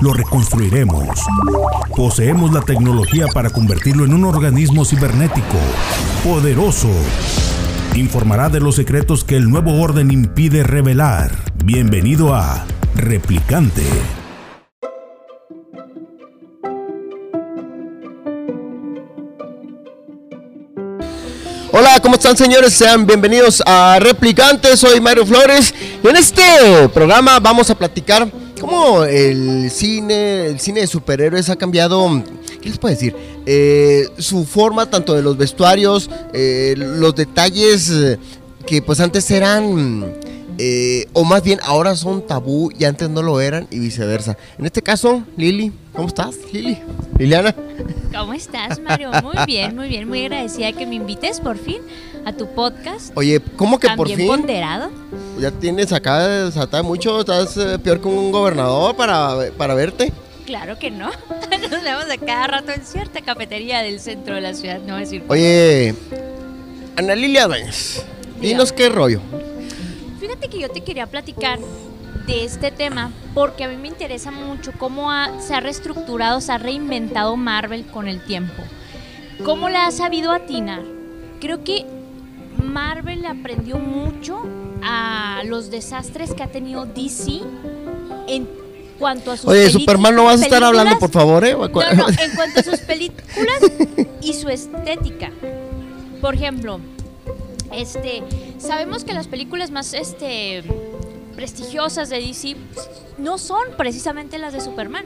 lo reconstruiremos. Poseemos la tecnología para convertirlo en un organismo cibernético, poderoso. Informará de los secretos que el nuevo orden impide revelar. Bienvenido a Replicante. Hola, ¿cómo están señores? Sean bienvenidos a Replicante, soy Mario Flores y en este programa vamos a platicar cómo el cine, el cine de superhéroes ha cambiado, ¿qué les puedo decir? Eh, su forma tanto de los vestuarios, eh, los detalles eh, que pues antes eran, o más bien ahora son tabú y antes no lo eran y viceversa. En este caso, Lili, ¿cómo estás, Lili? Liliana. ¿Cómo estás, Mario? Muy bien, muy bien, muy agradecida que me invites por fin a tu podcast. Oye, ¿cómo que por fin? ponderado. Ya tienes acá, o mucho, estás eh, peor que un gobernador para, para verte. Claro que no. Nos vemos a cada rato en cierta cafetería del centro de la ciudad, no decir. Oye, Ana Lilia dinos qué rollo. Fíjate que yo te quería platicar de este tema porque a mí me interesa mucho cómo se ha reestructurado, se ha reinventado Marvel con el tiempo. ¿Cómo la ha sabido atinar? Creo que Marvel aprendió mucho a los desastres que ha tenido DC en cuanto a sus Oye, Superman no vas a estar hablando, por favor, ¿eh? No, no, en cuanto a sus películas y su estética. Por ejemplo, este, sabemos que las películas más este prestigiosas de DC no son precisamente las de Superman,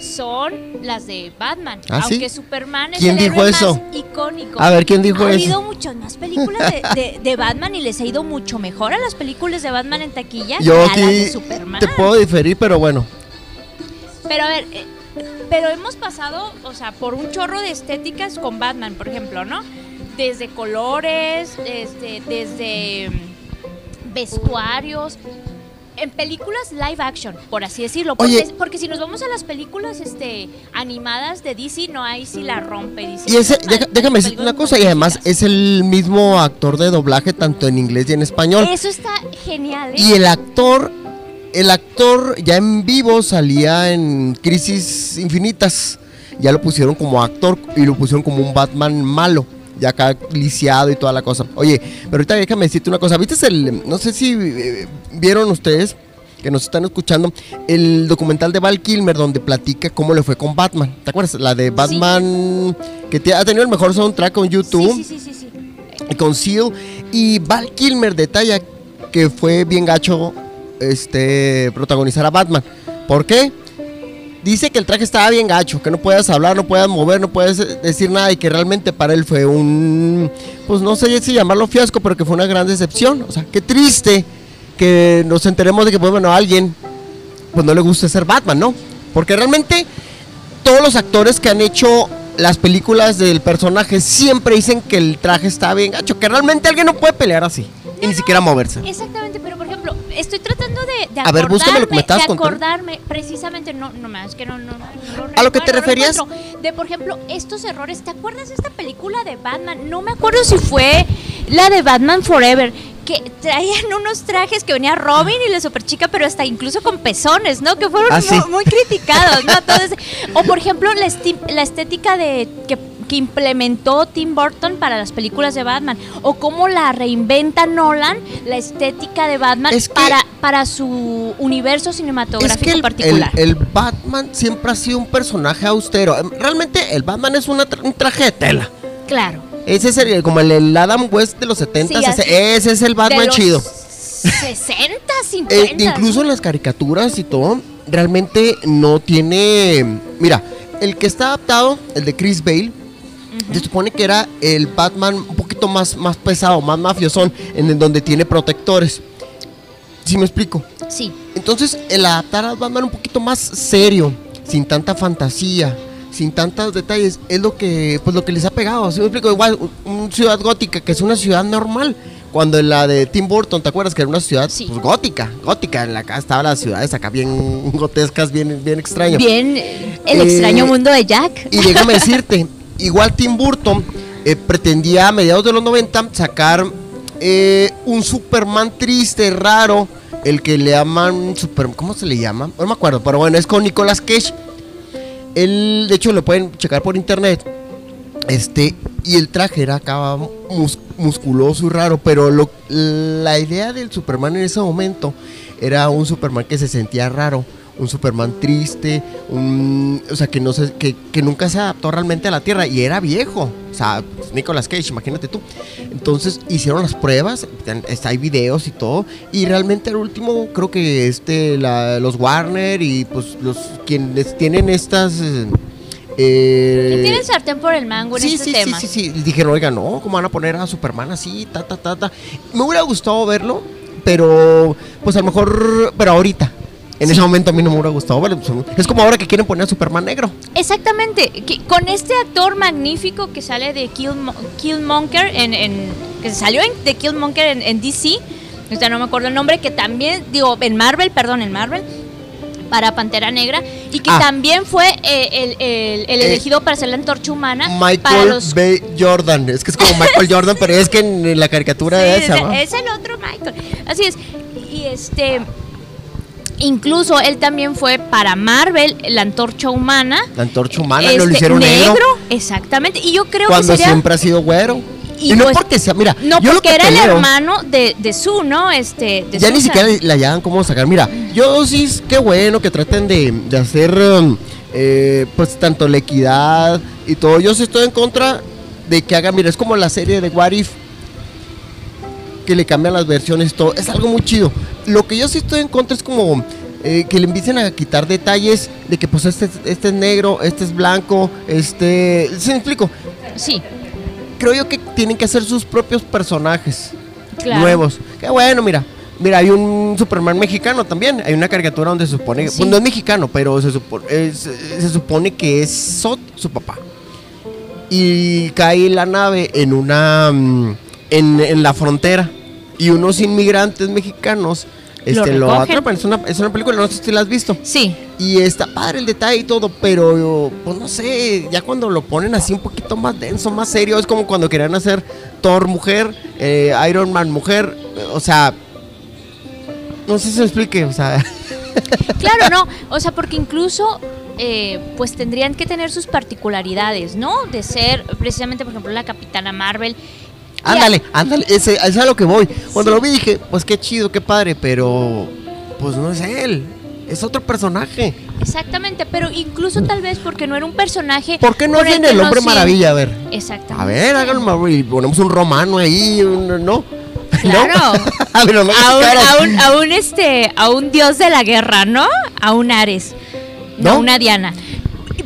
son las de Batman. ¿Ah, aunque Superman es el dijo eso? más icónico. A ver, ¿quién dijo eso? Ha habido muchas más películas de, Batman y les ha ido mucho mejor a las películas de Batman en taquilla Yo que a las de Superman. Te puedo diferir, pero bueno. Pero a ver, eh, pero hemos pasado, o sea, por un chorro de estéticas con Batman, por ejemplo, ¿no? Desde colores, desde, desde mm, vestuarios, en películas live action, por así decirlo. Porque, si nos vamos a las películas este, animadas de DC, no hay si la rompe DC. Y ese, déjame decirte una cosa, y además es el mismo actor de doblaje tanto en inglés y en español. Eso está genial. ¿eh? Y el actor, el actor ya en vivo salía en Crisis Infinitas. Ya lo pusieron como actor y lo pusieron como un Batman malo ya acá lisiado y toda la cosa. Oye, pero ahorita déjame decirte una cosa. ¿Viste el, no sé si eh, vieron ustedes que nos están escuchando, el documental de Val Kilmer donde platica cómo le fue con Batman. ¿Te acuerdas? La de Batman que ha tenido el mejor soundtrack con YouTube. Sí, sí, sí, sí, Y con Seal. Y Val Kilmer detalla que fue bien gacho este protagonizar a Batman. ¿Por qué? Dice que el traje estaba bien gacho, que no puedas hablar, no puedas mover, no puedes decir nada y que realmente para él fue un, pues no sé si llamarlo fiasco, pero que fue una gran decepción. O sea, qué triste que nos enteremos de que, pues, bueno, a alguien pues no le gusta ser Batman, ¿no? Porque realmente todos los actores que han hecho las películas del personaje siempre dicen que el traje está bien gacho, que realmente alguien no puede pelear así y ni siquiera moverse. Exactamente, pero estoy tratando de, de a ver, búscame lo que me estás de acordarme precisamente, no, no más que no, no, no, ¿A lo que te referías? de, por ejemplo, estos errores. ¿Te acuerdas de esta película de Batman? No me acuerdo si fue la de Batman Forever que traían unos trajes que venía Robin y la super chica, pero hasta incluso con pezones, ¿no? Que fueron ah, muy, criticados, ¿no? o por ejemplo, la, la estética de que que implementó Tim Burton para las películas de Batman o cómo la reinventa Nolan la estética de Batman para, para su universo cinematográfico el, particular. El, Batman siempre ha sido un personaje austero. Realmente el Batman es una un traje de tela. Claro. Ese es como el, Adam West de los 70 ese, es el Batman chido. 60, 50. Eh, incluso en las caricaturas y todo, realmente no tiene. Mira, el que está adaptado, el de Chris Bale, se supone que era el Batman un poquito más, más pesado, más mafiosón, en donde tiene protectores. ¿Sí me explico? Sí. Entonces, el adaptar a Batman un poquito más serio, sin tanta fantasía, sin tantos detalles, es lo que, pues lo que les ha pegado. ¿Sí me explico? Igual, una ciudad gótica, que es una ciudad normal. Cuando en la de Tim Burton, ¿te acuerdas que era una ciudad Sí. pues, gótica? Gótica, en la acá estaban las ciudades acá bien grotescas, bien, bien extrañas. Bien, eh, el Eh, extraño mundo de Jack. Y déjame decirte, igual Tim Burton eh, pretendía a mediados de los 90 sacar eh, un Superman triste, raro, el que le llaman Super, ¿cómo se le llama? No me acuerdo, pero bueno, es con Nicolas Cage. Él, de hecho, lo pueden checar por internet. Este, y el traje era acá mus- musculoso y raro, pero la idea del Superman en ese momento era un Superman que se sentía raro, un Superman triste, un, o sea, que, no se, que, que nunca se adaptó realmente a la Tierra y era viejo, o sea, Nicolas Cage, imagínate tú. Entonces hicieron las pruebas, hay videos y todo, y realmente al último creo que este, la- los Warner y pues los quienes tienen estas... eh, Que eh, tienen sartén por el mango en sí, este sí, tema. sí, sí, sí. Dijeron, oiga, no, ¿cómo van a poner a Superman así? Ta, ta, ta, ta. Me hubiera gustado verlo, pero pues a lo mejor, pero ahorita. En ese momento a mí no me hubiera gustado pues, Es como ahora que quieren poner a Superman negro. Exactamente, que con este actor magnífico que sale de Killmo- Killmonger en, en- que salió en, de Killmonger en, en DC, ahorita no me acuerdo el nombre, que también, digo, en Marvel, perdón, en Marvel, para Pantera Negra, y que Ah. también fue eh, el, el- el Eh, elegido para ser la antorcha humana para Michael los... B. Jordan. Es que es como Michael Jordan, pero es que en la caricatura Sí, esa. es, ¿no? es el otro Michael. Así es. Y este... Incluso él también fue para Marvel la antorcha humana. La antorcha humana lo Este, hicieron negro. Exactamente. Y yo creo cuando que sería. siempre ha sido güero. Y Y, no pues- porque sea, mira, No, yo porque que era el hermano de, de Su, ¿no? Este, de ya ni siquiera le hallaban cómo sacar. Mira, yo sí, qué bueno que traten de, de hacer, um, eh, pues, tanto la equidad y todo. Yo sí estoy en contra de que hagan, mira, es como la serie de What If, que le cambian las versiones todo. Es algo muy chido. Lo que yo sí estoy en contra es como eh, que le empiecen a quitar detalles de que, pues, este, es- este es negro, este es blanco, este... ¿Sí me explico? Sí, Creo yo que tienen que hacer sus propios personajes claro. nuevos. Qué bueno, mira. Mira, hay un Superman mexicano también. Hay una caricatura donde se supone, Sí. pues no es mexicano, pero se, supo- es- se supone que es Sot, su papá. Y cae la nave en una, mm, en, en la frontera. Y unos inmigrantes mexicanos este, lo, recogen. atrapan. Es una, es una película, no sé si la has visto. Sí, Y está padre el detalle y todo, pero pues no sé, ya cuando lo ponen así un poquito más denso, más serio, es como cuando querían hacer Thor mujer, eh, Iron Man mujer, o sea, no sé si se explique, o sea, claro, no. O sea, porque incluso, eh, pues tendrían que tener sus particularidades, ¿no? De ser, precisamente, por ejemplo, la Capitana Marvel. Ándale, ándale, ese, ese es a lo que voy. Cuando lo vi dije, pues qué chido, qué padre, pero pues no es él, es otro personaje. Exactamente, pero incluso tal vez porque no era un personaje. ¿Por qué no por que el hombre maravilla? A ver, Exactamente. a ver, háganlo y ponemos un romano ahí, un- ¿no? Claro. ¿No? Pero no a un, a un- a un, este, a un dios de la guerra, ¿no? A un Ares, no, ¿No? una Diana.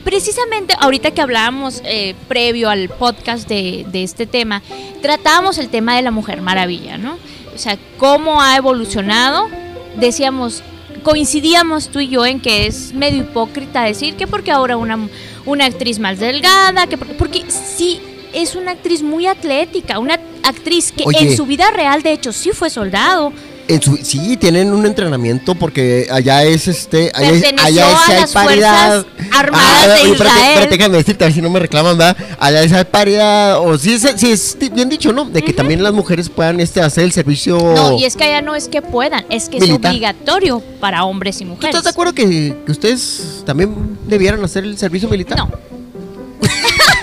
Precisamente ahorita que hablábamos eh, previo al podcast de, de este tema, tratábamos el tema de la Mujer Maravilla, ¿no? O sea, cómo ha evolucionado. Decíamos, coincidíamos tú y yo en que es medio hipócrita decir que porque ahora una, una actriz más delgada, que porque, porque sí es una actriz muy atlética, una actriz que Oye. en su vida real de hecho sí fue soldado. En su- sí, tienen un entrenamiento porque allá es este. Allá, allá es- hay paridad. Armadas de oye, espérate, Israel. espérate, déjame decirte, a ver si no me reclaman, ¿verdad? Allá es hay paridad. O sí, es- sí es bien dicho, ¿no? De que también las mujeres puedan este, hacer el servicio. No, y es que allá no es que puedan, es que Militar. es obligatorio para hombres y ¿Tú mujeres. estás de acuerdo que, que ustedes también debieran hacer el servicio militar? No.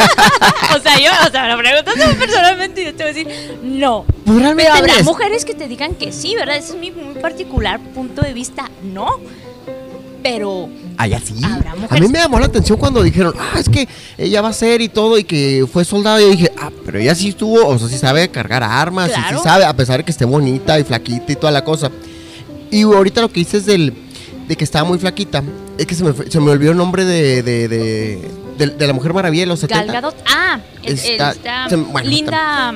o sea, yo, o sea, la pregunta es personalmente y yo te voy a decir, no. Pues realmente Pero habrá es- mujeres que te digan que sí, ¿verdad? Ese es mi muy particular punto de vista, no. Pero Allá sí. Habrá A mí me llamó la atención cuando dijeron, ah, es que ella va a ser y todo, y que fue soldado. Y yo dije, ah, pero ella sí estuvo, o sea, sí sabe cargar armas, y sí sabe, a pesar de que esté bonita y flaquita y toda la cosa. Y ahorita lo que dices del, de que estaba muy flaquita, es que se me, se me olvidó el nombre de, de, de, de- de la Mujer Maravilla de los 70. Gal Gadot, ah, Está- está se- bueno, Linda,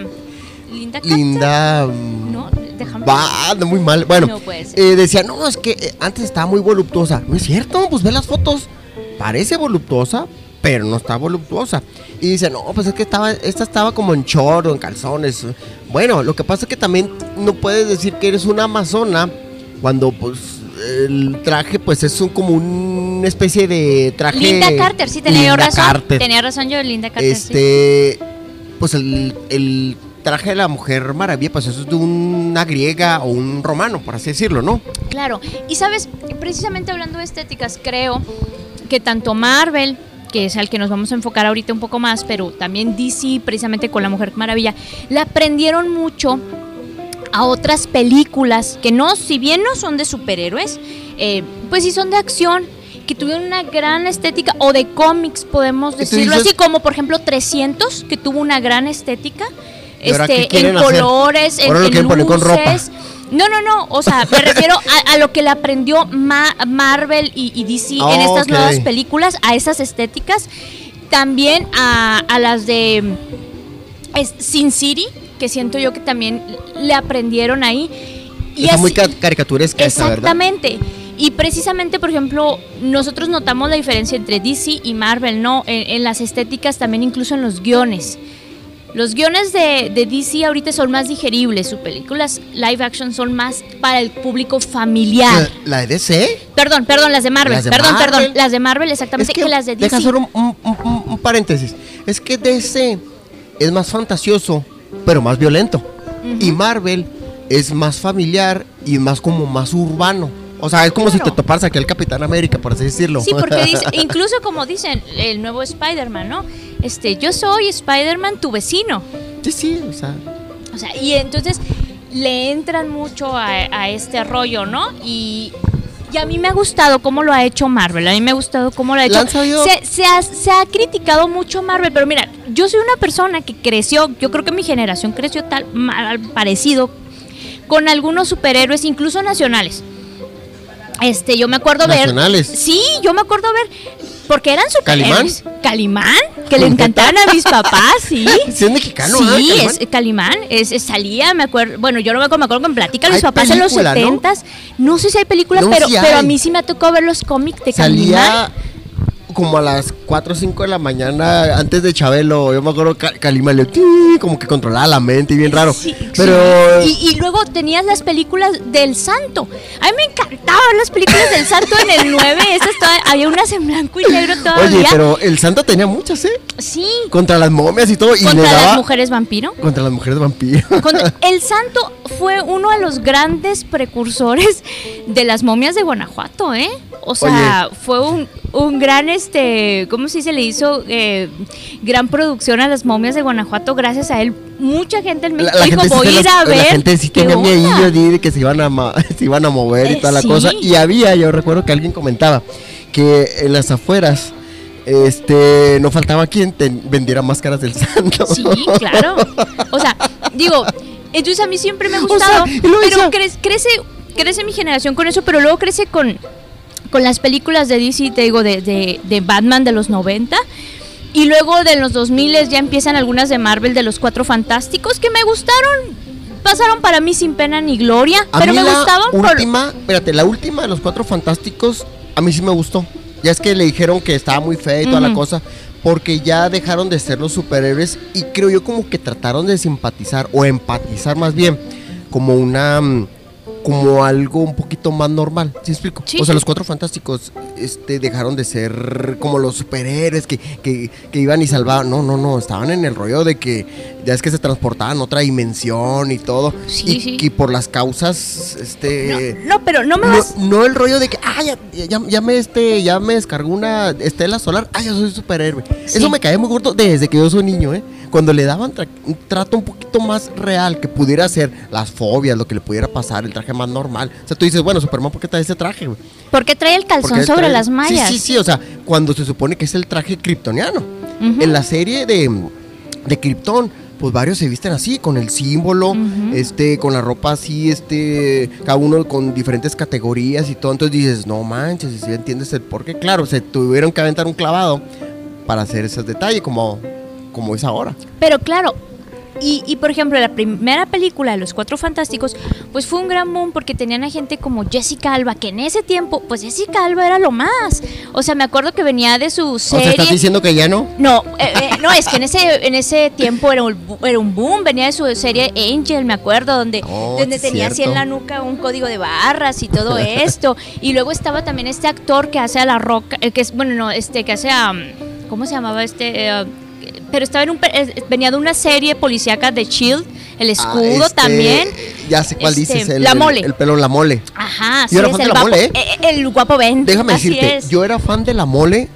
Linda, Carter. Linda. No, déjame. Va, anda muy mal. Bueno, No puede ser. eh, decía, no, es que eh, antes estaba muy voluptuosa. No es cierto, pues ve las fotos. Parece voluptuosa, pero no está voluptuosa. Y dice, no, pues es que estaba, esta estaba como en short o en calzones. Bueno, lo que pasa es que también no puedes decir que eres una amazona cuando pues el traje pues es un, como una especie de traje... Linda Carter, sí, tenía Linda razón. Carter. Tenía razón yo, Linda Carter. sí. Este, pues el, el traje de la Mujer Maravilla, pues eso es de una griega o un romano, por así decirlo, ¿no? Claro, y sabes, precisamente hablando de estéticas, creo que tanto Marvel, que es al que nos vamos a enfocar ahorita un poco más, pero también DC, precisamente con la Mujer Maravilla, le aprendieron mucho a otras películas que no, si bien no son de superhéroes, eh, pues sí son de acción, que tuvieron una gran estética, o de cómics, podemos ¿Y tú decirlo dices- así, como por ejemplo 300, que tuvo una gran estética, ¿Y ahora qué este, en colores, en, en con ropa. luces. No, no, no. O sea, me refiero a, a lo que le aprendió Ma- Marvel y, y DC en Ah, estas ok. nuevas películas, a esas estéticas. También a, a las de es Sin City, que siento yo que también le aprendieron ahí. Y Está muy caricaturesca esta, ¿verdad? Exactamente. Y precisamente, por ejemplo, nosotros notamos la diferencia entre DC y Marvel, ¿no? En, en las estéticas, también incluso en los guiones. Los guiones de, de DC ahorita son más digeribles, sus películas live action son más para el público familiar. La de DC. Perdón, perdón, las de Marvel, Las de perdón, Marvel. perdón, las de Marvel exactamente que, las de DC. Deja hacer un, un- un- un paréntesis. Es que DC es más fantasioso, pero más violento. Y Marvel es más familiar y más como más urbano. O sea, es como si te toparas aquí al Capitán América, por así decirlo. Sí, porque dice, incluso como dicen el nuevo Spider-Man, ¿no? Este, yo soy Spider-Man, tu vecino. sí, sí, o sea. O sea, y entonces le entran mucho a, a este rollo, ¿no? Y, y a mí me ha gustado cómo lo ha hecho Marvel. A mí me ha gustado cómo lo ha ¿Le hecho. Se, se ha, se ha criticado mucho Marvel, pero mira, yo soy una persona que creció, yo creo que mi generación creció tal mal, parecido con algunos superhéroes, incluso nacionales. Este, yo me acuerdo Nacionales. ver. Sí, yo me acuerdo ver. Porque eran superhéroes. Calimán, que le ¿Con encantaban a mis papás, sí. Sí, es mexicano, Sí, ¿ah, Calimán? es Calimán, es, es- salía, me acuerdo, bueno, yo no me acuerdo, me acuerdo con Platica, mis Hay papás en los película, ¿no? 70 ¿no? sé si hay películas, No, pero, sí pero a hay. mí sí me tocó ver los cómics de Calimán. Como a las 4 o 5 de la mañana antes de Chabelo. Yo me acuerdo que Calimán le- como que controlaba la mente y bien raro. Sí, pero sí. Y, y luego tenías las películas del Santo. A mí me encantaba ver las películas del Santo en el 9. Esas toda- había unas en blanco y negro todavía. Oye, pero el santo tenía muchas, ¿eh? Sí, Contra las momias y todo. Y contra le daba las mujeres vampiro. contra las mujeres vampiros. Contra- el santo fue uno de los grandes precursores de las momias de Guanajuato, ¿eh? O sea, fue un, un gran, este, ¿cómo se dice? Le hizo eh, gran producción a las momias de Guanajuato. Gracias a él, mucha gente en México la dijo, gente, sí voy a te ir a ver. la gente sí tenía onda". miedo de que se iban a, se iban a mover y Eh, toda la sí. cosa. Y había, yo recuerdo que alguien comentaba que en las afueras este no faltaba quien te vendiera máscaras del santo. Sí, claro. O sea, digo, entonces a mí siempre me ha O gustado, sea, pero decía- crece, crece, mi generación con eso, pero luego crece con, con las películas de DC, te digo, de, de, de Batman de los 90. Y luego de los 2000 ya empiezan algunas de Marvel de los Cuatro Fantásticos que me gustaron. Pasaron para mí sin pena ni gloria, A pero mí me la gustaban por... última, espérate, la última de los cuatro fantásticos, a mí sí me gustó. Ya es que le dijeron que estaba muy fea y toda la cosa, porque ya dejaron de ser los superhéroes y creo yo como que trataron de simpatizar o empatizar más bien como una mm, como algo un poquito más normal, ¿sí explico? Sí, o sea, los cuatro fantásticos este dejaron de ser como los superhéroes que, que, que iban y salvaban, no, no, no, estaban en el rollo de que ya es que se transportaban a otra dimensión y todo. Sí, y sí. que por las causas este No, no, pero no me no, vas... no el rollo de que ah ya, ya, ya me este ya me descargó una estela solar. Ah yo soy superhéroe eso me cae muy gordo desde que yo soy niño eh cuando le daban tra- un trato un poquito más real que pudiera ser las fobias lo que le pudiera pasar el traje más normal o sea tú dices bueno Superman ¿por qué trae ese traje güey? ¿Por qué trae el calzón Porque sobre trae- las mallas? sí sí sí o sea cuando se supone que es el traje kryptoniano en la serie de de Krypton pues varios se visten así, con el símbolo, este, con la ropa así, este, cada uno con diferentes categorías y todo. Entonces dices, no manches, si entiendes el por qué. Claro, se tuvieron que aventar un clavado para hacer esos detalles, como, como es ahora. Pero claro, Y, y, por ejemplo, la primera película de Los Cuatro Fantásticos, pues fue un gran boom porque tenían a gente como Jessica Alba, que en ese tiempo, pues Jessica Alba era lo más. O sea, me acuerdo que venía de su serie. ¿O ¿estás diciendo que ya no? No, eh, eh, no, es que en ese, en ese tiempo era un, era un boom, venía de su serie Angel, me acuerdo, donde, Oh, donde tenía así en la nuca un código de barras y todo esto. y luego estaba también este actor que hace a la roca, eh, que es, bueno, no, este, que hace a, ¿cómo se llamaba este? Eh, pero estaba en un, eh, venía de una serie policíaca de Shield, el escudo Ah, este, también. Ya sé cuál Este, dices. El, la mole. El, pelo la mole. Ajá, Yo era sí, fan es de el la guapo, mole, ¿eh? eh, el guapo Ben. Déjame así decirte, es. yo era fan de la mole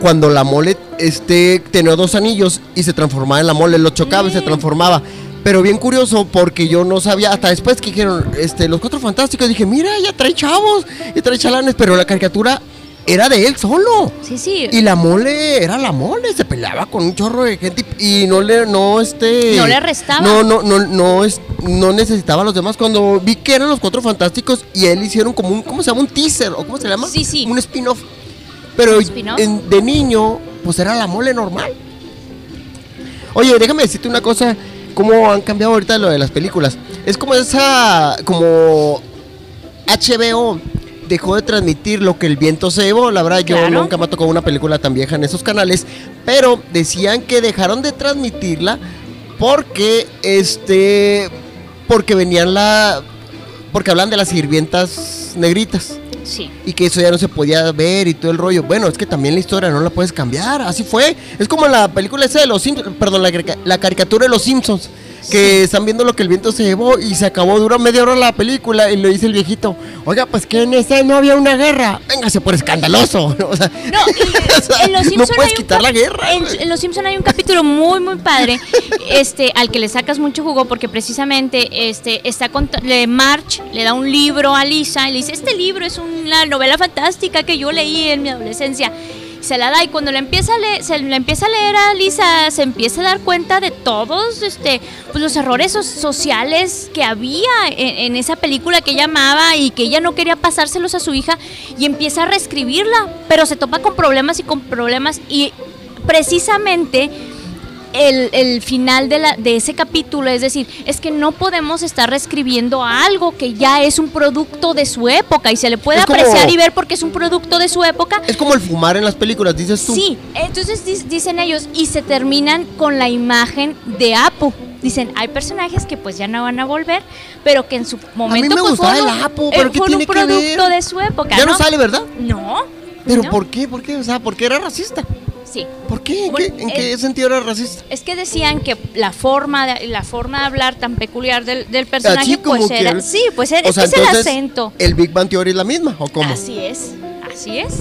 cuando la mole este, tenía dos anillos y se transformaba en la mole, lo chocaba y se Mm. transformaba. Pero bien curioso porque yo no sabía, hasta después que dijeron, este, los cuatro fantásticos, dije, mira, ya trae chavos, ya trae chalanes, pero la caricatura era de él solo. Sí, sí. Y la mole era la mole, se peleaba con un chorro de gente y y no le, no este. No le restaba. No, no, no, no, es, no necesitaba a los demás. Cuando vi que eran los cuatro fantásticos y él hicieron como un, ¿cómo se llama? Un teaser, o cómo se llama? Sí, sí. Un spin-off. Pero ¿Un spin-off? en- de niño, pues era la mole normal. Oye, déjame decirte una cosa, cómo han cambiado ahorita lo de las películas. Es como esa, como HBO dejó de transmitir lo que el viento se llevó. La verdad, yo nunca me tocado una película tan vieja en esos canales, pero decían que dejaron de transmitirla porque este porque venían la porque hablan de las sirvientas negritas Sí. y que eso ya no se podía ver y todo el rollo. Bueno, es que también la historia no la puedes cambiar, así fue. Es como la película esa de los Simpsons, perdón, la, la caricatura de los Simpsons, que están viendo lo que el viento se llevó y se acabó, dura media hora la película y le dice el viejito, oiga, pues que en esa no había una guerra, véngase por escandaloso. O sea, No, y o sea, en Los no Simpson puedes hay un quitar la guerra. En, en Los Simpson hay un capítulo muy muy padre, este, al que le sacas mucho jugo porque precisamente este está cont- le March le da un libro a Lisa y le dice este libro es una novela fantástica que yo leí en mi adolescencia. Se la da. Y cuando la empieza a leer, se empieza a leer a Lisa, se empieza a dar cuenta de todos este, pues los errores so- sociales que había en, en esa película que ella amaba y que ella no quería pasárselos a su hija y empieza a reescribirla, pero se topa con problemas y con problemas y precisamente el, el final de, la, de ese capítulo, es decir, es que no podemos estar reescribiendo algo que ya es un producto de su época y se le puede como- apreciar y ver porque es un producto de su época. Es como el fumar en las películas, dices tú. Sí, entonces dicen ellos y se terminan con la imagen de Apu. Dicen, hay personajes que pues ya no van a volver, pero que en su momento me pues, gustaba fueron, el Apu, eh, pero ¿qué fueron tiene un que producto ver? de su época, Ya no ¿no? sale, ¿verdad? No. Pero ¿no? ¿por qué? ¿Por qué? O sea, ¿por qué era racista? Sí. ¿Por qué? ¿En, Bueno, qué, en qué sentido era racista? Es que decían que la forma de, la forma de hablar tan peculiar del, del personaje, Así como pues era. el- sí, pues era, O sea, es el acento. ¿El Big Bang Theory es la misma o cómo? Así es, así es.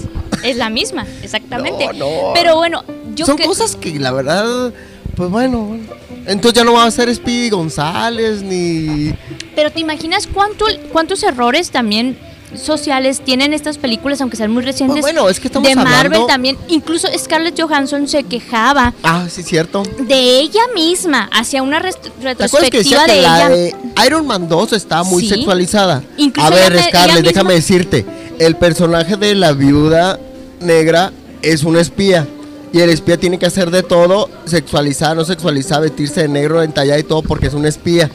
Es la misma, exactamente. No, no. Pero bueno, yo Son que- cosas que la verdad, pues bueno, bueno. entonces ya no va a ser Speedy González ni... Pero te imaginas cuánto, cuántos errores también sociales tienen estas películas, aunque sean muy recientes. Pues bueno, es que estamos de Marvel hablando- también. Incluso Scarlett Johansson se quejaba Ah, sí, cierto. de ella misma hacia una rest- ¿Te acuerdas que retrospectiva decía que de la ella. de Iron Man 2 está muy Sí. sexualizada? Incluso a ver, Scarlett, déjame decirte, el personaje de la viuda negra es un espía. Y el espía tiene que hacer de todo, sexualizar, no sexualizar, vestirse de negro, entallar y todo porque es un espía.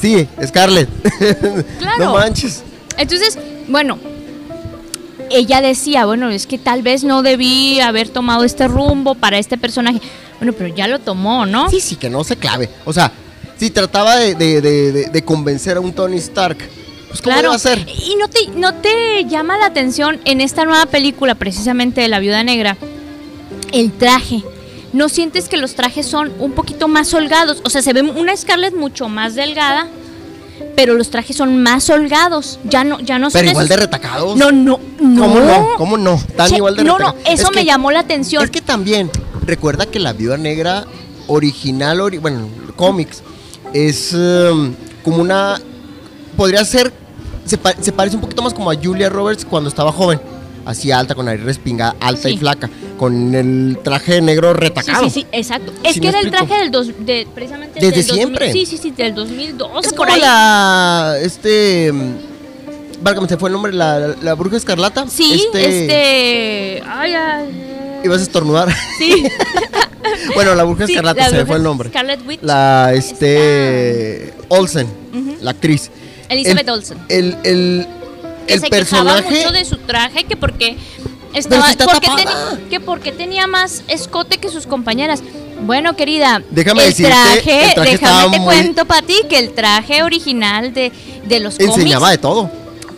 Sí, Scarlett. Claro. no manches. Entonces, bueno, ella decía, bueno, es que tal vez no debí haber tomado este rumbo para este personaje. Bueno, pero ya lo tomó, ¿no? Sí, sí, que no se clave. O sea, si trataba de, de- de- de- de convencer a un Tony Stark, pues ¿cómo Claro. iba a hacer? Y no te, no te llama la atención en esta nueva película, precisamente de la Viuda Negra, el traje. ¿No sientes que los trajes son un poquito más holgados? O sea, se ve una Scarlett mucho más delgada, pero los trajes son más holgados. Ya no, ya no son Pero igual de retacados. No, no, no. ¿Cómo no? ¿Cómo no? Tan Che, igual de No, no, retacados. eso Es me que- llamó la atención. Es que también, recuerda que la viuda negra original, ori- bueno, cómics, es em, como una. Podría ser. Se, pa- se parece un poquito más como a Julia Roberts cuando estaba joven. Así alta, con nariz respingada, alta y flaca. Con el traje negro retacado. sí, sí, exacto. Es Sí, que era el traje del dos, de, precisamente Desde del 2000 siempre. sí, sí, sí, del 2002 Es por como ahí. la. Este. Válgame, se fue el nombre, la, la bruja escarlata. Sí, este, ay, ay, ibas a estornudar. Sí. bueno, la bruja escarlata, la se me fue el nombre. Scarlet Witch. La, este, Olsen, la actriz. Elizabeth El- Olsen. El, el, que el se quejaba personaje... mucho de su traje, que porque estaba, si porque que tenía más escote que sus compañeras. Bueno, querida, Déjame el decirte, traje, el traje déjame te muy- cuento para ti que el traje original de, de los Enseñaba cómics, de todo.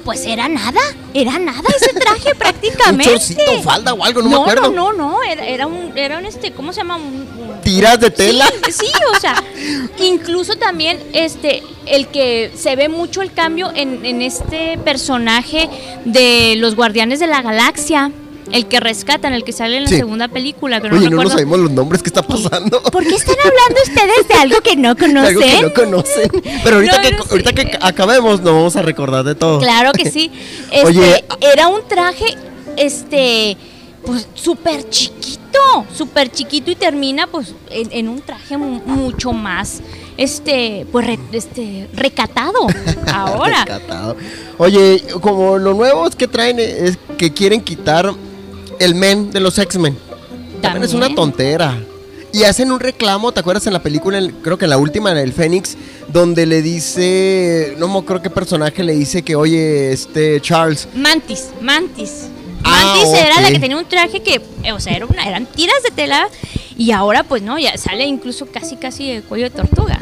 pues era nada, era nada ese traje Un prácticamente. chorcito, falda o algo, no, me no, acuerdo. no, no, no, era, era un, era un este, ¿cómo se llama? Un- un- Tiras de tela. Sí, sí, o sea, incluso también este el que se ve mucho el cambio en, en este personaje de los Guardianes de la Galaxia, el que rescatan, el que sale en la Sí. segunda película, pero Oye, no no nos recuerdo. sabemos los nombres, ¿qué está pasando? ¿Por qué están hablando ustedes de algo que no De algo que conocen? no conocen. Pero ahorita, No, que, no sé. ahorita que acabemos, nos vamos a recordar de todo. Claro que sí. Este, Oye, era un traje, este, pues súper chiquito, súper chiquito y termina pues en, en un traje mu- mucho más, este, pues re- este, recatado ahora. Rescatado. Oye, como lo nuevo es que traen es que quieren quitar el men de los X-Men. También es una tontera. Y hacen un reclamo, ¿te acuerdas en la película, creo que en la última, en el Fénix, donde le dice, no me acuerdo qué personaje le dice que, oye, este Charles, Mantis, Mantis. Ah, Mantis era la que tenía un traje que, eh, o sea, era una, eran tiras de tela y ahora pues no, ya sale incluso casi casi de cuello de tortuga.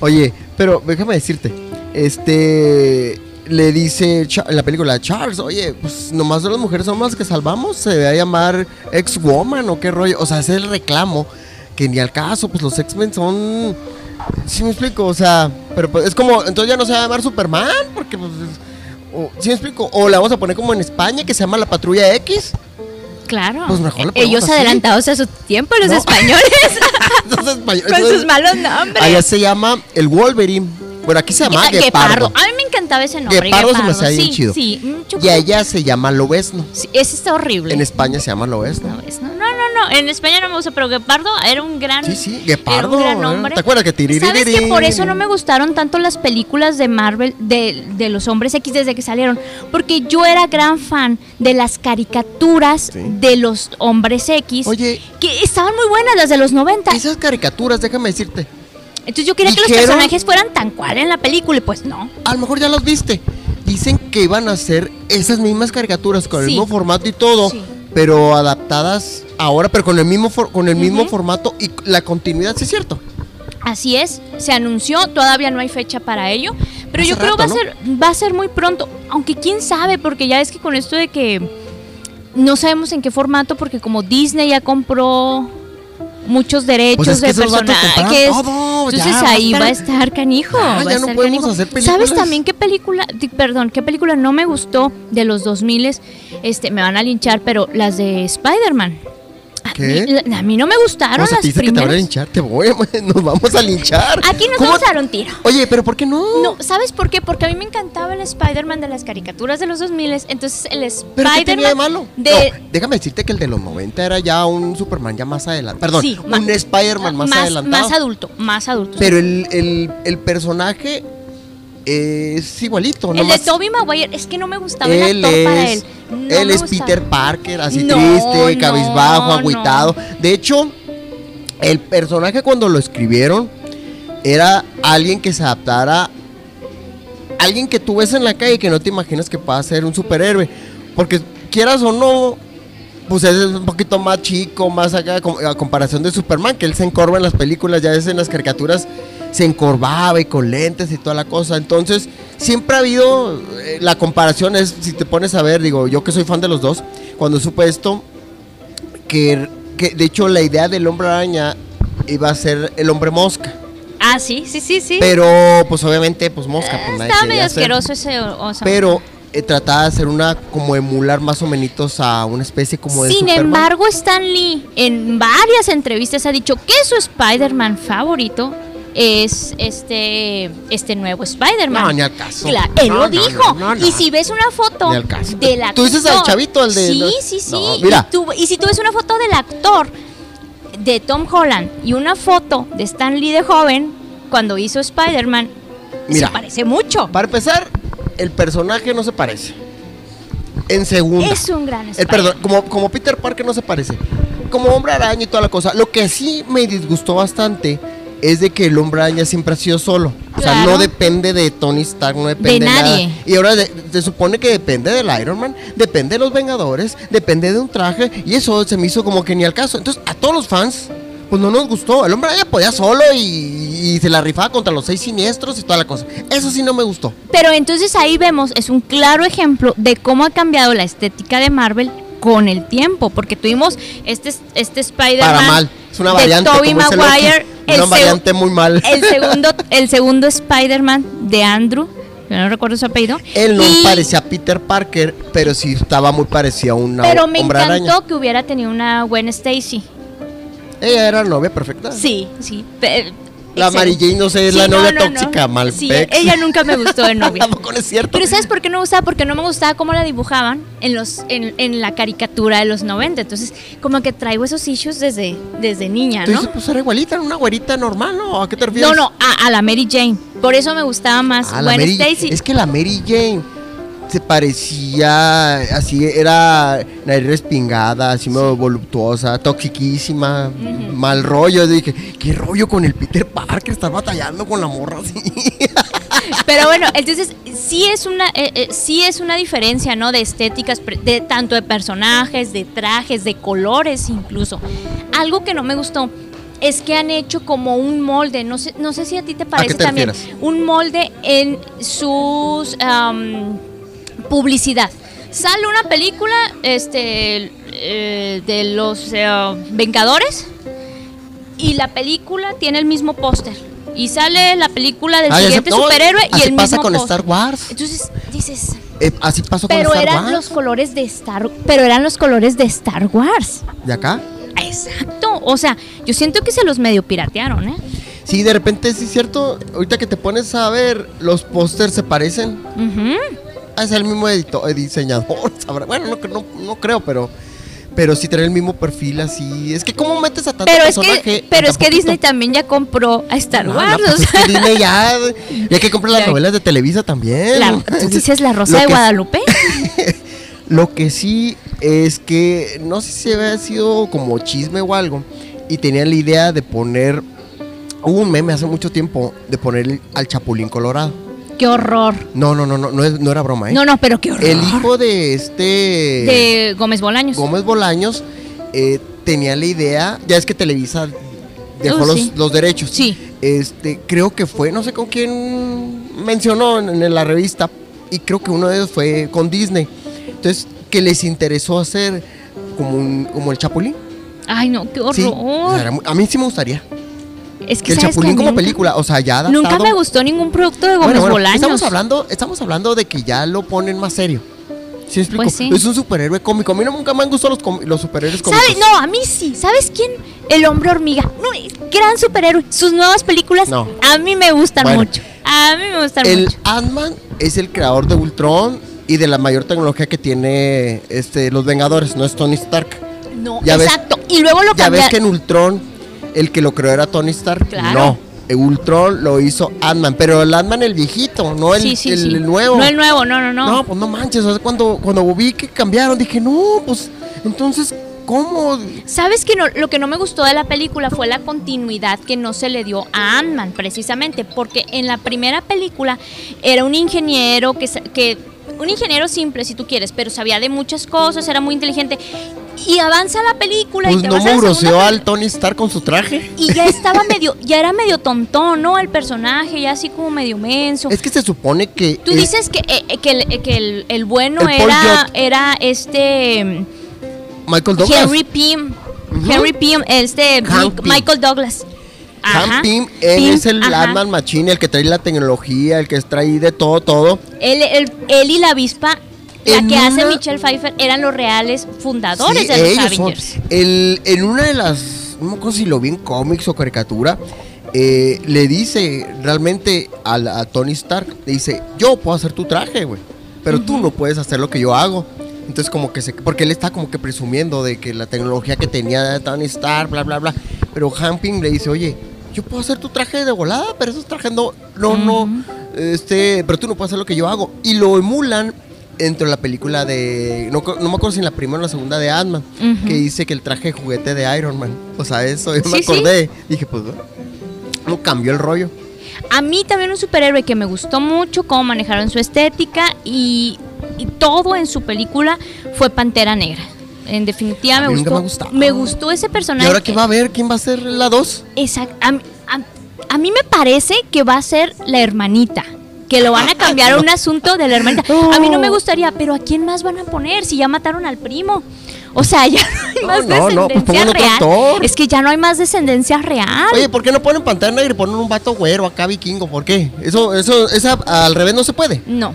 Oye, pero déjame decirte, este le dice en la película Charles, oye, pues nomás las mujeres somos las que salvamos, se debe llamar ex-woman o qué rollo, o sea, ese es el reclamo, que ni al caso, pues los X-Men son, sí me explico, o sea, pero pues, es como, entonces ya no se va a llamar Superman, porque pues, o, sí me explico, o la vamos a poner como en España, que se llama la Patrulla X, Claro. Pues mejor ponemos Ellos así. adelantados a su tiempo, los No. españoles, entonces, español- con sus malos nombres. allá se llama el Wolverine, bueno, aquí se llama Ah, Guepardo. A mí me encantaba ese nombre. Guepardo se me hacía bien sí, chido. Sí, mucho Y a ella se llama Lobesno. Sí, ese está horrible. En España se llama Lobesno. No, es- no, no, no, en España no me gusta, pero Guepardo era un gran. Sí, sí, Era Guepardo. un gran ¿eh? nombre. ¿Te acuerdas que ¿Sabes que por eso no me gustaron tanto las películas de Marvel, de, de los hombres X desde que salieron? Porque yo era gran fan de las caricaturas Sí. de los hombres X, Oye, que estaban muy buenas las de los 90. esas caricaturas, déjame decirte, Entonces yo quería que los personajes fueran tan cual en la película y pues no. a lo mejor ya los viste. Dicen que iban a hacer esas mismas caricaturas con el Sí. mismo formato y todo, Sí. pero adaptadas ahora, pero con el mismo for- con el mismo Ujú. formato y la continuidad, sí es cierto. Así es, se anunció, todavía no hay fecha para ello, pero Hace yo creo rato, va a ¿no? ser va a ser muy pronto, aunque quién sabe, porque ya es que con esto de que no sabemos en qué formato porque como Disney ya compró muchos derechos Pues es que de personajes, todo, ya, entonces va a ahí estar- va a estar canijo, Ya, va a ya no estar podemos canijo. hacer ¿Sabes también qué película, perdón, qué película no me gustó de los 2000 este me van a linchar, pero las de Spider-Man. ¿Qué? a mí no me gustaron O sea, las te dice que te van a primeras. linchar, te voy, nos vamos a linchar. Aquí nos ¿Cómo- vamos a dar un tiro. Oye, pero ¿por qué no? No, ¿sabes por qué? Porque a mí me encantaba el Spider-Man de las caricaturas de los 2000, entonces el ¿Pero qué tenía de Spider-Man malo? de No, déjame decirte que el de los 90 era ya un Superman ya más adelante. Perdón, Sí, un Spider-Man más, adelantado. más adulto, más adulto. pero el, el, el personaje es igualito, el de Tobey Maguire, es que no me gustaba el actor para él. es, No él es gustaba. Peter Parker, así No, triste, no, cabizbajo, no. agüitado. De hecho, el personaje cuando lo escribieron era alguien que se adaptara alguien que tú ves en la calle que no te imaginas que pueda ser un superhéroe. Porque quieras o no, pues es un poquito más chico, más acá, a comparación de Superman, que él se encorva en las películas, ya ves en las caricaturas, se encorvaba y con lentes y toda la cosa. Entonces, siempre ha habido, eh, la comparación es, si te pones a ver, digo, yo que soy fan de los dos, cuando supe esto, que, que de hecho la idea del hombre araña iba a ser el hombre mosca. Ah, sí, sí, sí, sí. Pero, pues obviamente, pues mosca, pues nadie Estaba medio asqueroso ese oso. Pero eh, trataba de hacer una, como emular más o menos a una especie como de Sin Superman. embargo, Stan Lee en varias entrevistas ha dicho que su Spider-Man favorito es este este nuevo Spider-Man. No, ni al caso. Claro, él No, lo dicho. no. Y si ves una foto Ni al caso. del actor. ¿Tú dices al chavito, al de- Sí, sí, sí. Y, mira. tú- y si tú ves una foto del actor de Tom Holland y una foto de Stan Lee de joven cuando hizo Spider-Man, se parece mucho. Para empezar, el personaje no se parece. En segunda. Es un gran el, Spider-Man. perdón, como, como Peter Parker no se parece. como hombre araña y toda la cosa. Lo que sí me disgustó bastante es de que el hombre araña siempre ha sido solo. O sea, no depende de Tony Stark, no depende de, nadie. nada. Y ahora de- se supone que depende del Iron Man, depende de los Vengadores, depende de un traje. Y eso se me hizo como que ni al caso. Entonces, a todos los fans, pues no nos gustó. El hombre araña podía solo y, y se la rifaba contra los seis siniestros y toda la cosa. Eso sí no me gustó. Pero entonces ahí vemos, es un claro ejemplo de cómo ha cambiado la estética de Marvel con el tiempo, porque tuvimos este, este Spider-Man Para mal. Es una de variante. Tobey como dice Maguire, el, Una variante muy mal. el segundo, el segundo Spider-Man de Andrew, yo no recuerdo su apellido. Él no y- parecía Peter Parker, pero sí estaba muy parecido a una Pero me encantó araña. que hubiera tenido una Gwen Stacy. Ella era novia perfecta. Sí, sí. pe- La. Mary Jane, no sé, es Sí, la no, novia no, no. tóxica, Malpex. Sí, ella nunca me gustó de novia. Tampoco no es cierto. Pero ¿sabes por qué no me gustaba? Porque no me gustaba cómo la dibujaban en los en, en la caricatura de los 90. Entonces, como que traigo esos issues desde, desde niña, Tú ¿no? dices, pues era igualita, era una güerita normal, ¿no? ¿A qué te refieres? No, no, a, a la Mary Jane. Por eso me gustaba más Ah, la Gwen Mary- Stacy. Es que la Mary Jane se parecía así, era nariz respingada, así medio voluptuosa, toxiquísima, mal rollo. Dije, ¿qué rollo con el Peter Parker? Estar batallando con la morra así. Pero bueno, entonces sí es una eh, eh, sí es una diferencia, ¿no? De estéticas, de tanto de personajes, de trajes, de colores incluso. Algo que no me gustó es que han hecho como un molde, no sé, no sé si a ti te parece qué te también, refieres? un molde en sus publicidad. Sale una película este eh, de los eh, Vengadores y la película tiene el mismo póster. Y sale la película del Ah, siguiente no, superhéroe y el pasa mismo con. Star Wars. Entonces dices, Eh, así pasó con pero Star eran Wars. los colores de Star, pero eran los colores de Star Wars. ¿De acá? Exacto. O sea, yo siento que se los medio piratearon, ¿eh? Sí, de repente sí es cierto. Ahorita que te pones a ver, los pósters se parecen. Ah, es el mismo edito- eh, diseñador. sabrá. Bueno, no, no, no creo, pero. Pero sí tener el mismo perfil así. Es que, ¿cómo metes a tanto Pero es personaje? que, pero es que? Disney también ya compró a Star Wars. no, pues es que Disney ya. Ya que comprar las novelas de Televisa también. la- ¿Tú dices la Rosa Lo de que- Guadalupe? Lo que sí es que no sé si había sido como chisme o algo. Y tenían la idea de poner. Hubo un meme hace mucho tiempo de poner al Chapulín Colorado. Qué horror. No, no, no, no, no, era broma, ¿eh? No, no, pero qué horror. El hijo de este. de Gómez Bolaños. Gómez Bolaños eh, tenía la idea. Ya es que Televisa dejó los, sí. los derechos. Sí. Este, creo que fue, no sé con quién mencionó en, en la revista. Y creo que uno de ellos fue con Disney. Entonces, que les interesó hacer como, un, como el Chapulín. Ay, no, qué horror. a mí sí me gustaría. Es que el ¿sabes Chapulín como Nunca- película, o sea, ya adaptado. Nunca me gustó ningún producto de Gómez Bueno, bueno, Bolaños. estamos hablando, estamos hablando de que ya lo ponen más serio. ¿Sí me explico? Pues sí. Es un superhéroe cómico. A mí no, nunca me han gustado los, los superhéroes cómicos. ¿Sabes? No, a mí sí. ¿Sabes quién? El hombre hormiga. No, gran superhéroe. Sus nuevas películas No. a mí me gustan Bueno. mucho. A mí me gustan El mucho. Ant-Man es el creador de Ultron y de la mayor tecnología que tiene este, los Vengadores, no es Tony Stark. No, ya ves- exacto. y luego lo Ya ves cambiaron. que en Ultron el que lo creó era Tony Stark. Claro. No, Ultron lo hizo Ant-Man, pero el Ant-Man el viejito, no el, sí, sí, el- sí. el nuevo. No el nuevo, no, no, no. No, pues no manches, o sea, cuando, cuando vi que cambiaron dije, no, pues entonces, ¿cómo? ¿Sabes que no, lo que no me gustó de la película fue la continuidad que no se le dio a Ant-Man, precisamente? Porque en la primera película era un ingeniero que, que. Un ingeniero simple, si tú quieres, pero sabía de muchas cosas, era muy inteligente. Y avanza la película y Pues te no muroseó al Tony Stark con su traje. Y ya estaba medio, ya era medio tontón, ¿no? El personaje, ya así como medio menso. Es que se supone que. Tú es- dices que, eh, eh, que, el, eh, que el, el bueno El era, era este Michael Douglas. Henry Pym. Ujú. Henry Pym, este Hank Mi- Pym. Michael Douglas. Ajá. Pym, él Pym, es el ajá. Ant-Man Machine, el que trae la tecnología, el que trae de todo, todo. Él, él- él y la avispa, la que hace una- Michelle Pfeiffer, eran los reales fundadores Sí, de los ellos son. Avengers. El, en una de las, no acuerdo si lo vi en cómics o caricatura, eh, le dice realmente a, la- a Tony Stark, le dice, yo puedo hacer tu traje, güey, pero tú no puedes hacer lo que yo hago. Entonces como que se, porque él está como que presumiendo de que la tecnología que tenía Tony Stark, bla, bla, bla. Pero Hamping le dice, oye, yo puedo hacer tu traje de volada, pero esos trajes no, no, no, este, pero tú no puedes hacer lo que yo hago. Y lo emulan dentro de la película de. No, no me acuerdo si en la primera o la segunda de Ant-Man. Ujú. Que dice que el traje de juguete de Iron Man. O sea, eso, yo me sí. acordé. Dije, pues, ¿cómo cambió el rollo? A mí también un superhéroe que me gustó mucho, cómo manejaron su estética y, y todo en su película fue Pantera Negra. En definitiva me gustó. me gustado. me gustó ese ¿Y personaje. ahora qué va a haber? ¿Quién va a ser la 2? Exact- a, mí- a- a mí me parece que va a ser la hermanita. Que lo van a cambiar a un asunto de la hermanita. A mí no me gustaría, pero ¿a quién más van a poner si ya mataron al primo? O sea, ya no hay No, más no, no, pues descendencia otro real. actor. Es que ya no hay más descendencia real. Oye, ¿por qué no ponen pantalla negra y ponen un vato güero acá vikingo? ¿Por qué? Eso, eso, esa al revés no se puede. No.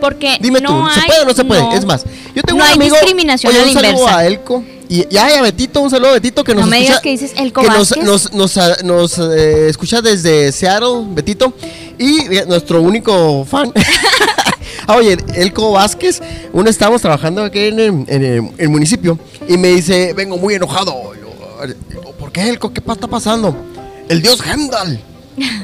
Porque Dime no tú, ¿se hay- puede o no se puede? no. Es más, yo tengo No un hay amigo. discriminación oye, un saludo inversa. a Elco. Y, y ay, a Betito, un saludo a Betito que nos No me escucha. digas que dices Elco que nos, nos, nos, ah, nos, eh, escucha desde Seattle, Betito. Y eh, nuestro único fan. Ah, Oye, Elco Vázquez, uno estábamos trabajando aquí en el, en el- el municipio y me dice, vengo muy enojado. Yo, ¿Por qué, Elco? ¿Qué está pasando? El dios Heimdall.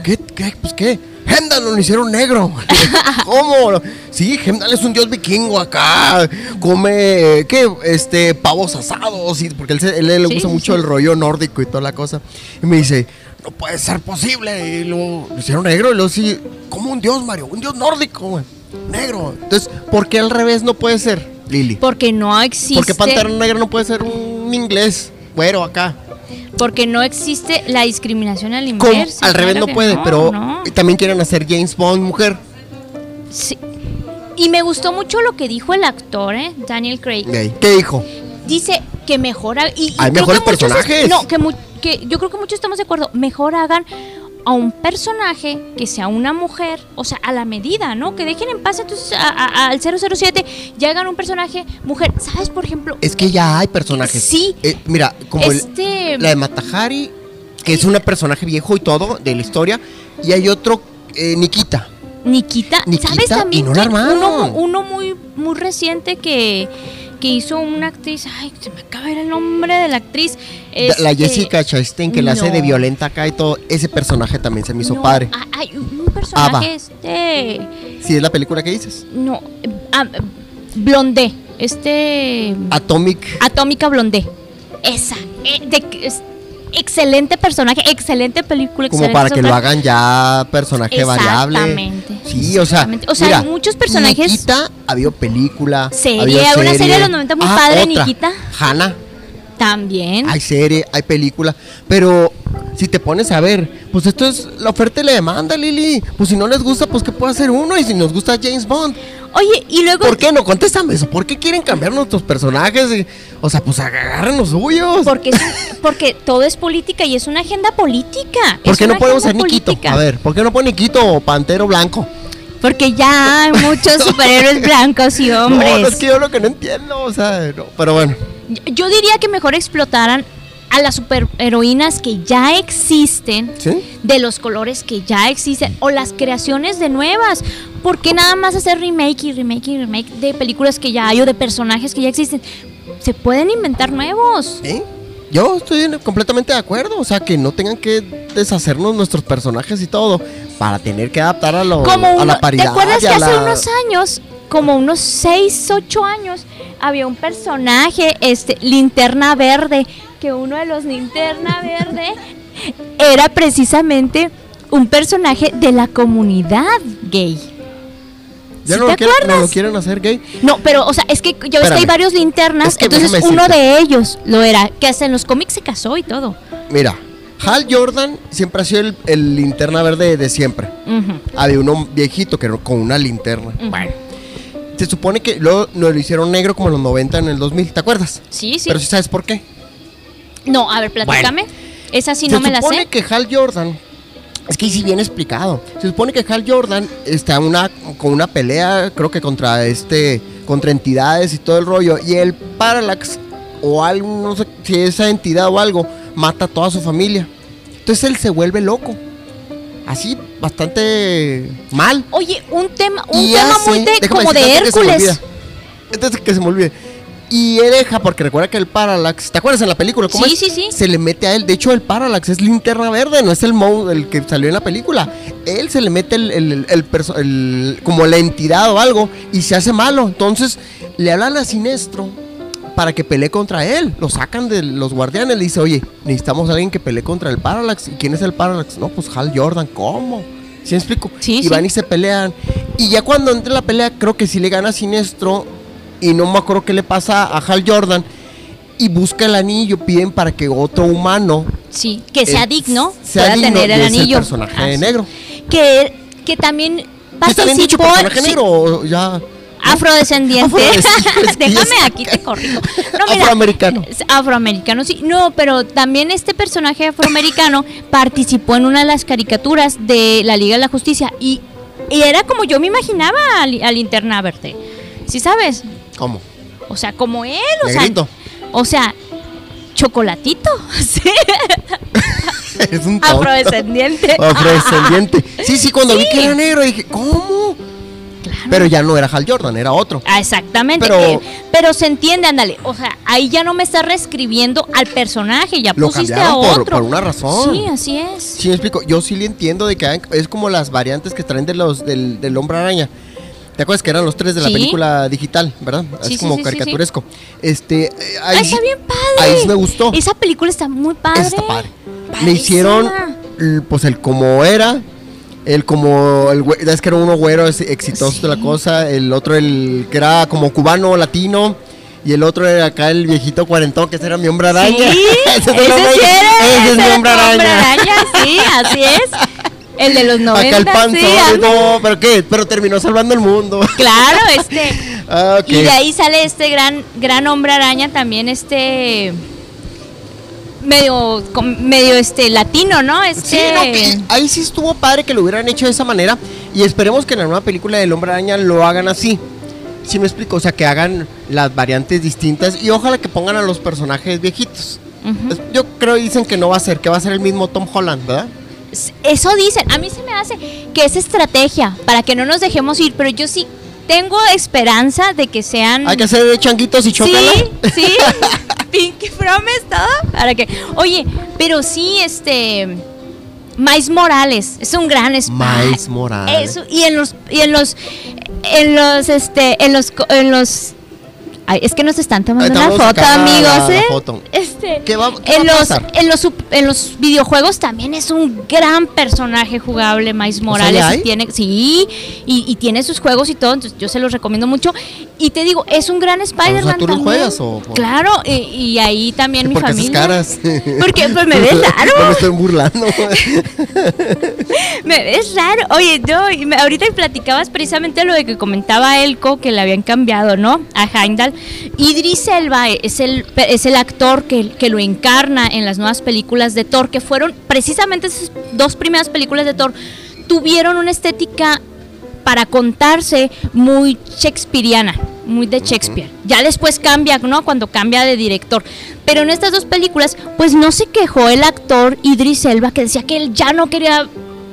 ¿Qué? ¿Qué? Pues qué. Heimdall lo hicieron negro. ¿Cómo? Sí, Heimdall es un dios vikingo acá. Come, ¿qué? Este, pavos asados. Y, porque él, se- él le gusta sí, mucho sí. el rollo nórdico y toda la cosa. Y me dice, no puede ser posible. Y lo, lo hicieron negro. Y luego sí, como un dios, Mario. Un dios nórdico, güey. Negro. Entonces, ¿por qué al revés no puede ser, Lili? Porque no existe. ¿Por qué Pantera Negra no puede ser un inglés? Güero acá. Porque no existe la discriminación al ¿Cómo? inversa. Al revés claro no puede, no, pero no. también quieren hacer James Bond mujer. Sí. Y me gustó mucho lo que dijo el actor, ¿eh? Daniel Craig. ¿Qué dijo? Dice que mejor. ha- Y, Hay mejores que muchos es- personajes. no, que, mu- que yo creo que muchos estamos de acuerdo. Mejor hagan a un personaje que sea una mujer, o sea, a la medida, ¿no? Que dejen en paz entonces a- a- al 007 y hagan un personaje mujer. ¿Sabes, por ejemplo? Es que ya hay personajes. Sí. Eh, mira, como el- este. la de Matahari, que es un personaje viejo y todo de la historia. Y hay otro, eh, Nikita. Nikita, Nikita, ¿sabes también? y no la uno, uno muy, muy reciente que, que hizo una actriz. Ay, se me acaba de el nombre de la actriz. la este, Jessica Chastain, que la hace de violenta acá y todo. Ese personaje también se me hizo no, padre. ah, Hay un personaje, Ava. este. Si es la película que dices. No, ah, Blondé. Este. Atomic. Atómica Blondé. Esa. eh, de- es- excelente personaje, excelente película. Como excelente para que lo hagan ya personaje variable. Exactamente, Sí, o sea. O sea, mira, muchos personajes- Nikita, había película. Serie, había una serie de los 90 muy padre, Nikita. Hannah. También. Hay serie, hay película. Pero si te pones a ver, pues esto es la oferta y la demanda, Lili. Pues si no les gusta, pues que puede hacer uno. Y si nos gusta James Bond, Oye, y luego. ¿por qué no? Contéstame eso. ¿Por qué quieren cambiar nuestros personajes? O sea, pues agarren los suyos. Porque, es porque todo es política y es una agenda política. ¿Por qué no podemos ser política. A ver, ¿por qué no pone Nikito o Pantero Blanco? Porque ya hay muchos superhéroes blancos y hombres. No, no, es que yo lo que no entiendo, o sea, no, pero bueno. Yo- diría que mejor explotaran a las superheroínas que ya existen, ¿Sí? de los colores que ya existen, o las creaciones de nuevas. ¿Por qué nada más hacer remake y remake y remake de películas que ya hay o de personajes que ya existen? Se pueden inventar nuevos. ¿Sí? Yo estoy en- completamente de acuerdo, o sea, que no tengan que deshacernos nuestros personajes y todo para tener que adaptar a, lo, como a la paridad. ¿Te acuerdas que hace la- unos años, como unos 6, 8 años, había un personaje, este, linterna verde, que uno de los linterna verde era precisamente un personaje de la comunidad gay. Ya ¿Sí no, te lo quieren, no lo acuerdas? quieren hacer gay. No, pero, o sea, es que ya ves que hay varios linternas, Es que entonces uno decirte. de ellos lo era, que hasta en los cómics se casó y todo. Mira, Hal Jordan siempre ha sido el, el linterna verde de siempre. Había uno viejito que era con una linterna. ujú. Se supone que luego nos lo hicieron negro como en los 90, en el 2000, ¿te acuerdas? Sí, sí. Pero si sabes por qué. No, a ver, platícame. Esa sí no se me la supone sé. que Hal Jordan, es que sí bien explicado. Se supone que Hal Jordan está una, con una pelea, creo que contra este, contra entidades y todo el rollo. Y el Parallax, o algo, no sé si esa entidad o algo, mata a toda su familia. Entonces él se vuelve loco. Así, bastante mal. Oye, un tema, un Y tema hace- muy de, como de Hércules. de que se me olvide. Y deja, porque recuerda que el Parallax, ¿te acuerdas en la película? ¿Cómo Sí, es? sí, sí. Se le mete a él. De hecho, el Parallax es linterna verde, no es el Moe el que salió en la película. Él se le mete el, el- el perso- el- como la entidad o algo y se hace malo. Entonces le hablan a Sinestro para que pelee contra él. Lo sacan de los guardianes. Le dice, oye, necesitamos a alguien que pelee contra el Parallax. ¿Y quién es el Parallax? No, pues Hal Jordan. ¿Cómo? ¿Sí me explico? Sí, y sí. van y se pelean. Y ya cuando entra la pelea, creo que sí le gana Sinestro. Y no me acuerdo qué le pasa a Hal Jordan. Y busca el anillo, piden para que otro humano Sí, que sea eh, digno, sea pueda digno, tener el el anillo. personaje Ah, sí. negro. Que, que también ¿Está bien dicho personaje sí, negro o ya? Afrodescendiente. Déjame aquí te corrijo. No, mira, Afroamericano. Afroamericano, sí. No, pero también este personaje afroamericano participó en una de las caricaturas de la Liga de la Justicia y, y era como yo me imaginaba al, al Linterna Verde. ¿Sí sabes? ¿Cómo? O sea, como él, o Negrito. sea, o sea, chocolatito, sí, Es un tonto. afrodescendiente. Afrodescendiente. Sí, sí, cuando vi que era negro dije, ¿cómo? Pero ya no era Hal Jordan, era otro. Ah, exactamente. Pero- eh, Pero, se entiende, ándale. O sea, ahí ya no me estás reescribiendo al personaje, ya Lo pusiste a por, otro. por una razón. Sí, así es. Sí, me explico. Yo sí le entiendo de que es como las variantes que traen de los del, del hombre araña. ¿Te acuerdas que eran los tres de la Sí. película digital, verdad? Sí, es como sí, caricaturesco. Este, eh, ahí, Ah, está bien padre. ahí me gustó. Esa película está muy padre. Está padre. Le Padrísima. hicieron, l- pues, el como era. El como, el es que era uno güero es exitoso de la Sí. cosa. El otro, el que era como cubano, latino. Y el otro era acá el viejito cuarentón, que ese era mi hombre araña. Sí, Ese ese hombre- sí era, ese es mi hombre tu araña. sí, así es. El de los 90, Acá el panzón, sí, no, pero qué, pero terminó salvando el mundo. Claro, este. Ah, ok. Y de ahí sale este gran, gran hombre araña también, este medio, medio este latino, ¿no? Este, Sí, no, que ahí sí estuvo padre que lo hubieran hecho de esa manera y esperemos que en la nueva película del Hombre Araña lo hagan así. Sí me explico, o sea, que hagan las variantes distintas y ojalá que pongan a los personajes viejitos. Yo creo dicen que no va a ser, que va a ser el mismo Tom Holland, ¿verdad? Eso dicen. A mí se me hace que es estrategia para que no nos dejemos ir, pero yo sí tengo esperanza de que sean. Hay que hacer de changuitos y chócala. Sí, sí. Pinky Promise, todo. Para que. Oye, pero sí, este. Mais Morales es un gran spy. Miles Morales. Eso, y en los. Y en los. En los. Este. En los. En los. Ay, es que nos están tomando una foto, amigos, la ¿eh? foto. Este, ¿Qué va- qué en, va a los, pasar? en, los, en los videojuegos también es un gran personaje jugable, Mais Morales. ¿ya y tiene, sí, y, y tiene sus juegos y todo, entonces yo se los recomiendo mucho. Y te digo, es un gran Spider-Man. tú también. juegas o- Claro, y, y ahí también mi ¿Por qué haces familia. caras? Porque pues me ves No me raro. estoy burlando. Me ves raro. Oye, no, ahorita platicabas precisamente lo de que comentaba Elko, que le habían cambiado, ¿no? A Heimdall. Idris Elba es el, es el actor que, que lo encarna en las nuevas películas de Thor, que fueron precisamente esas dos primeras películas de Thor, tuvieron una estética para contarse muy shakespeariana, muy de Shakespeare. Ya después cambia, ¿no? Cuando cambia de director. Pero en estas dos películas, pues no se quejó el actor Idris Elba, que decía que él ya no quería,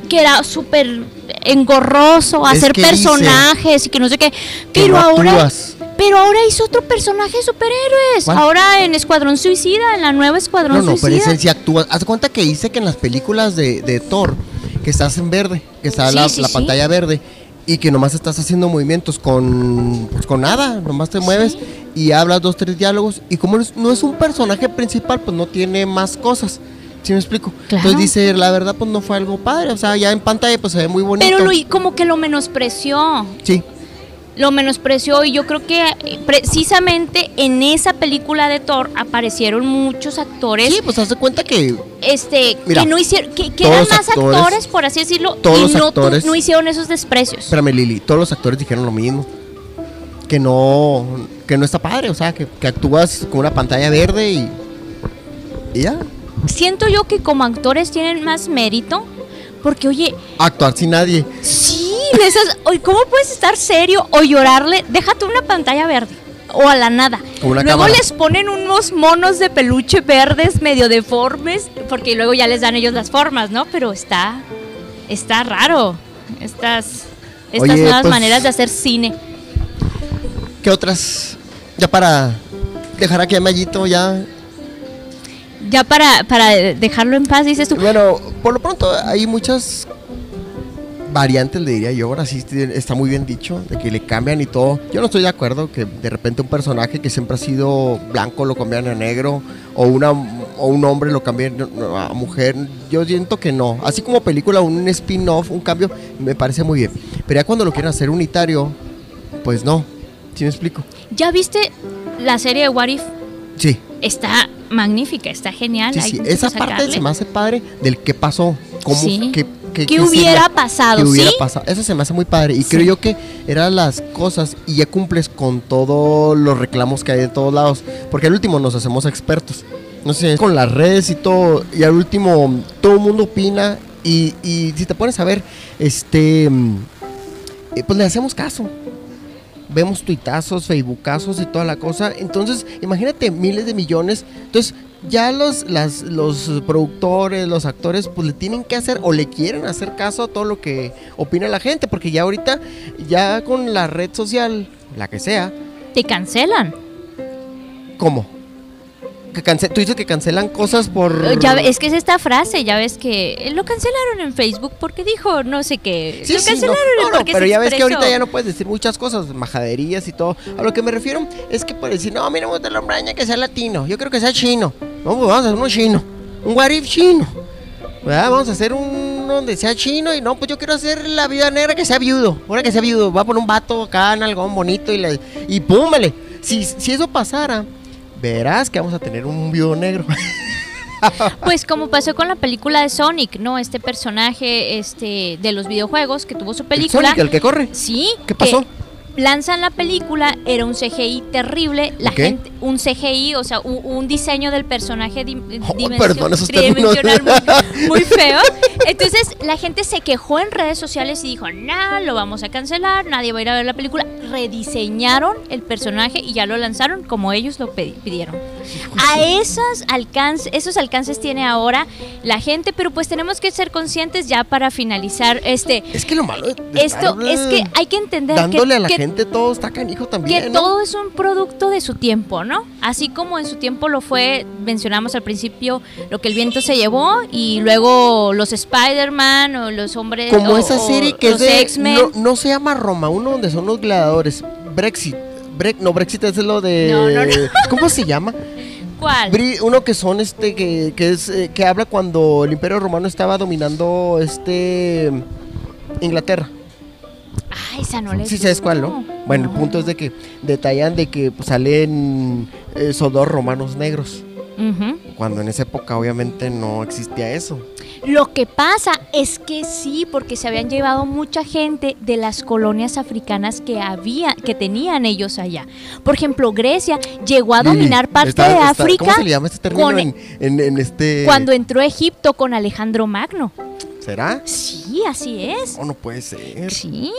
que era súper engorroso hacer personajes y que no sé qué. Pero no ahora... actúas. Pero ahora hizo otro personaje de superhéroes. ¿Cuál? Ahora en Escuadrón Suicida, en la nueva Escuadrón No, no, pero Suicida. ese sí actúa. Haz cuenta que dice que en las películas de, de Thor, que estás en verde, que está Sí, la, sí, la sí. pantalla verde, y que nomás estás haciendo movimientos con, pues, con nada, nomás te mueves y hablas dos, tres diálogos. Y como no es- no es un personaje principal, pues no tiene más cosas. ¿Sí me explico? Claro. Entonces dice, la verdad, pues no fue algo padre. O sea, ya en pantalla, pues se ve muy bonito. Pero lo, como que lo menospreció. Sí, lo menospreció y yo creo que eh, precisamente en esa película de Thor aparecieron muchos actores sí, pues haz de cuenta que este Mira, que no hicieron que, eran más actores- actores, por así decirlo todos y los no, actores- no hicieron esos desprecios Espérame, Lili, todos los actores dijeron lo mismo. Que no, que no está padre, o sea, que, que actúas con una pantalla verde y, y ya. siento yo que como actores tienen más mérito porque oye Actuar sin nadie. sí esas- cómo puedes estar serio o llorarle déjate una pantalla verde o a la nada. Una luego cámara. les ponen unos monos de peluche verdes medio deformes, porque luego ya les dan ellos las formas, ¿no? Pero está, está raro. Estas, estas Oye, nuevas pues- maneras de hacer cine. ¿Qué otras? Ya para dejar aquí a Mayito ya. Ya para, para dejarlo en paz, dices tú. Bueno, por lo pronto hay muchas variantes, le diría yo. Ahora sí está muy bien dicho, de que le cambian y todo. Yo no estoy de acuerdo que de repente un personaje que siempre ha sido blanco lo cambian a negro o una o un hombre lo cambien a mujer. Yo siento que no. Así como película, un spin-off, un cambio, me parece muy bien. Pero ya cuando lo quieren hacer unitario, pues no. ¿Sí me explico? ¿Ya viste la serie de What If? Sí. Está magnífica, está genial. Sí, sí. Esa parte se me hace padre del qué pasó, cómo, Sí. qué, qué- ¿Qué qué hubiera pasado? qué hubiera pasado. Eso se me hace muy padre. Y creo yo que eran las cosas y ya cumples con todos los reclamos que hay de todos lados. Porque al último nos hacemos expertos. No sé, con las redes y todo. Y al último todo el mundo opina. Y, y si te pones a ver, este. eh, Pues le hacemos caso. Vemos tuitazos, facebookazos y toda la cosa. Entonces, imagínate miles de millones. Entonces, ya los, las, los productores, los actores, pues le tienen que hacer o le quieren hacer caso a todo lo que opina la gente. Porque ya ahorita, ya con la red social, la que sea, Te cancelan. ¿cómo? Que cance- Tú dices que cancelan cosas por... Eh, Ya, es que es esta frase, ya ves que eh, lo cancelaron en Facebook porque dijo no sé qué. Sí, lo sí, cancelaron no, no, no, porque pero se ya ves que ahorita ya no puedes decir muchas cosas, majaderías y todo. A lo que me refiero es que puedes decir, no, a mí no me gusta el hombraña que sea latino, yo creo que sea chino. No, pues vamos a hacer uno chino, un what if chino. ¿Verdad? Vamos a hacer un donde sea chino y no, pues yo quiero hacer la vida negra que sea viudo. Ahora que sea viudo, va a poner un vato acá en algodón bonito y, le, y púmale. Si, si eso pasara, verás que vamos a tener un viudo negro. Pues como pasó con la película de Sonic, ¿no? Este personaje este de los videojuegos que tuvo su El película. Sonic, el que corre. Sí. ¿Qué que pasó? Lanzan la película, era un CGI terrible, la gente, un CGI, o sea, un, un diseño del personaje dim- Oh, perdón, tridimensional muy, muy feo. Entonces la gente se quejó en redes sociales y dijo, no, lo vamos a cancelar, nadie va a ir a ver la película. Rediseñaron el personaje y ya lo lanzaron como ellos lo pidieron. A esos alcances, esos alcances tiene ahora la gente, pero pues tenemos que ser conscientes ya para finalizar este Es que lo malo de- de esto es que hay que entender que, gente todo está canijo también. que ¿no? todo es un producto de su tiempo, ¿no? Así como en su tiempo lo fue, mencionamos al principio, lo que el viento se llevó y luego los Spider-Man o los hombres Como o- esa serie que es de. X-Men. No, no se llama Roma, uno donde son los gladiadores. Brexit. Bre- no, Brexit es lo de. No, no, no. ¿Cómo se llama? ¿Cuál? Uno que son este que, que es eh, que habla cuando el Imperio Romano estaba dominando este Inglaterra. Ah, esa no le Sí sabes cuál, ¿no? Bueno, el punto es de que detallan de que pues, salen eh, soldados romanos negros, Ujú. cuando en esa época obviamente no existía eso. Lo que pasa es que sí, porque se habían llevado mucha gente de las colonias africanas que había, que tenían ellos allá. Por ejemplo, Grecia llegó a Lili, dominar parte está- de está- África ¿Cómo se le llama este término con- en, en- en este? cuando entró a Egipto con Alejandro Magno. ¿Será? Sí, así es. Oh, no puede ser. Sí.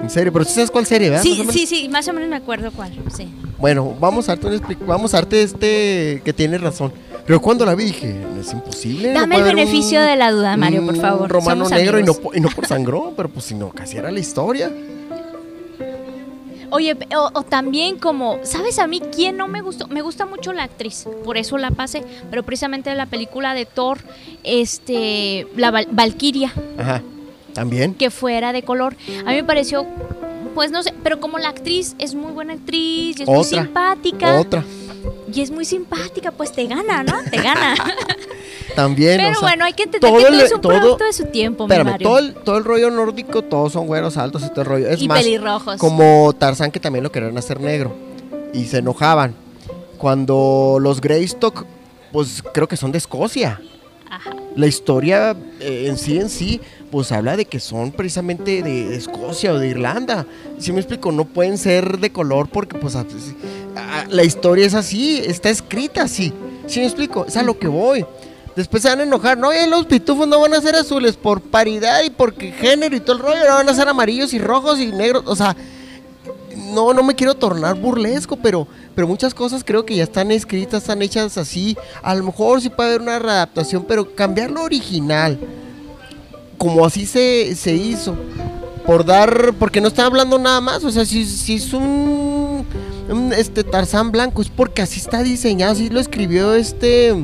En serio, pero tú sabes cuál serie, ¿verdad? Sí, sí, sí, más o menos me acuerdo cuál. Sí. Bueno, vamos a darte, expli- vamos a darte este que tiene razón. Pero cuando la vi dije, es imposible. no Dame el beneficio un- de la duda, Mario, por un favor. romano Somos negro no, y no por sangrón, pero pues si no, casi era la historia. Oye, o, o también como, ¿sabes a mí quién no me gustó? Me gusta mucho la actriz, por eso la pasé, pero precisamente la película de Thor, este, la Val- Valkyria, Ajá. También. que fuera de color, a mí me pareció, pues no sé, pero como la actriz es muy buena actriz y es muy Otra, simpática, Otra. y es muy simpática, pues te gana, ¿no? Te gana. También. pero o sea, bueno, hay que entender todo que todo le- es un todo- producto de su tiempo, Espérame, Mario. todo el, todo el rollo nórdico, todos son güeros altos y todo el rollo. Es y más, pelirrojos. como Tarzán que también lo querían hacer negro. Y se enojaban. Cuando los Greystock, pues creo que son de Escocia. Ajá. La historia eh, en sí, en sí, pues habla de que son precisamente de, de Escocia o de Irlanda. Si me explico, no pueden ser de color porque pues a- a- la historia es así, está escrita así. Si me explico, es a lo que voy. Después se van a enojar, no, eh, los pitufos no van a ser azules por paridad y porque género y todo el rollo, no van a ser amarillos y rojos y negros, o sea, no, no me quiero tornar burlesco, pero, pero muchas cosas creo que ya están escritas, están hechas así. A lo mejor sí puede haber una readaptación, pero cambiar lo original, como así se, se hizo, por dar, porque no está hablando nada más, o sea, si, si es un un, este Tarzán blanco, es porque así está diseñado, así lo escribió este